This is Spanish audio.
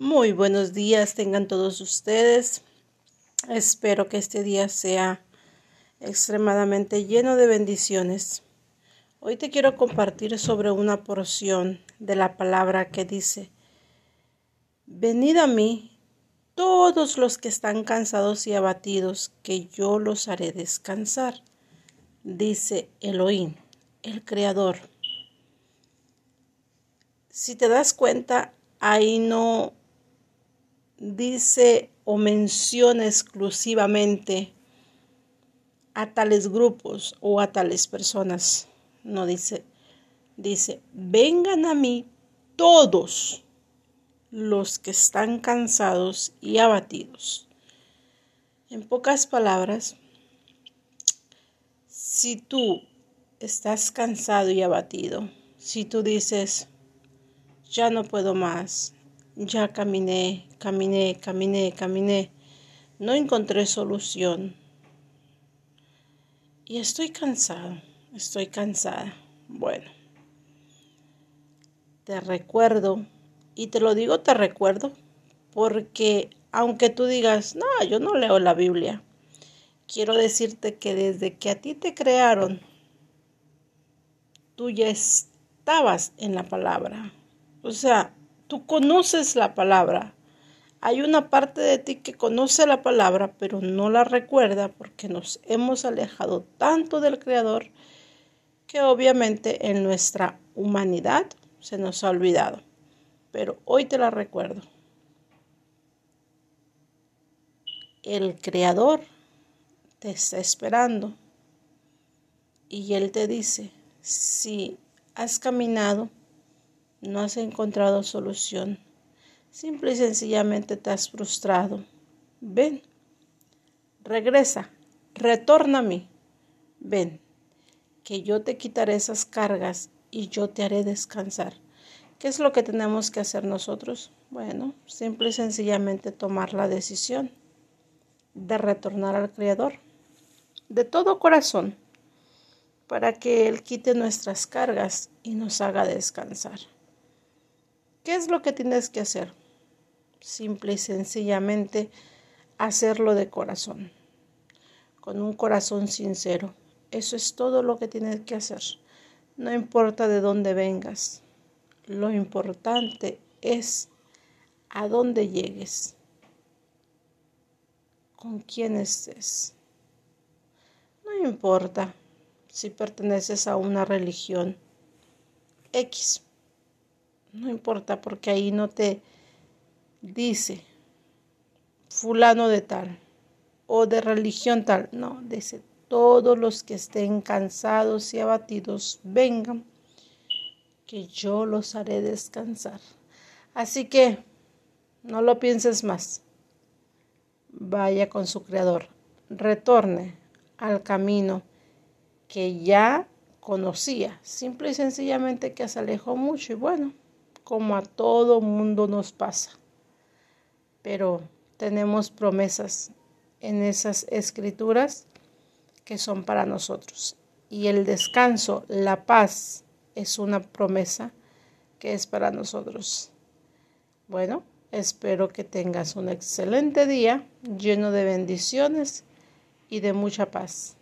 Muy buenos días tengan todos ustedes. Espero que este día sea extremadamente lleno de bendiciones. Hoy te quiero compartir sobre una porción de la palabra que dice, Venid a mí todos los que están cansados y abatidos, que yo los haré descansar, dice Elohim, el Creador. Si te das cuenta, ahí no dice o menciona exclusivamente a tales grupos o a tales personas. No dice, dice, vengan a mí todos los que están cansados y abatidos. En pocas palabras, si tú estás cansado y abatido, si tú dices, ya no puedo más, ya caminé, caminé, caminé, caminé. No encontré solución. Y estoy cansado, estoy cansada. Bueno, te recuerdo, y te lo digo, te recuerdo, porque aunque tú digas, no, yo no leo la Biblia, quiero decirte que desde que a ti te crearon, tú ya estabas en la palabra. O sea, Tú conoces la palabra. Hay una parte de ti que conoce la palabra, pero no la recuerda porque nos hemos alejado tanto del Creador que obviamente en nuestra humanidad se nos ha olvidado. Pero hoy te la recuerdo. El Creador te está esperando y Él te dice, si has caminado no has encontrado solución. Simple y sencillamente te has frustrado. Ven, regresa, retorna a mí. Ven, que yo te quitaré esas cargas y yo te haré descansar. ¿Qué es lo que tenemos que hacer nosotros? Bueno, simple y sencillamente tomar la decisión de retornar al Creador de todo corazón para que Él quite nuestras cargas y nos haga descansar. ¿Qué es lo que tienes que hacer? Simple y sencillamente hacerlo de corazón, con un corazón sincero. Eso es todo lo que tienes que hacer. No importa de dónde vengas. Lo importante es a dónde llegues, con quién estés. No importa si perteneces a una religión X no importa porque ahí no te dice fulano de tal o de religión tal. No, dice todos los que estén cansados y abatidos, vengan, que yo los haré descansar. Así que no lo pienses más. Vaya con su creador, retorne al camino que ya conocía, simple y sencillamente que se alejó mucho y bueno, como a todo mundo nos pasa. Pero tenemos promesas en esas escrituras que son para nosotros. Y el descanso, la paz, es una promesa que es para nosotros. Bueno, espero que tengas un excelente día lleno de bendiciones y de mucha paz.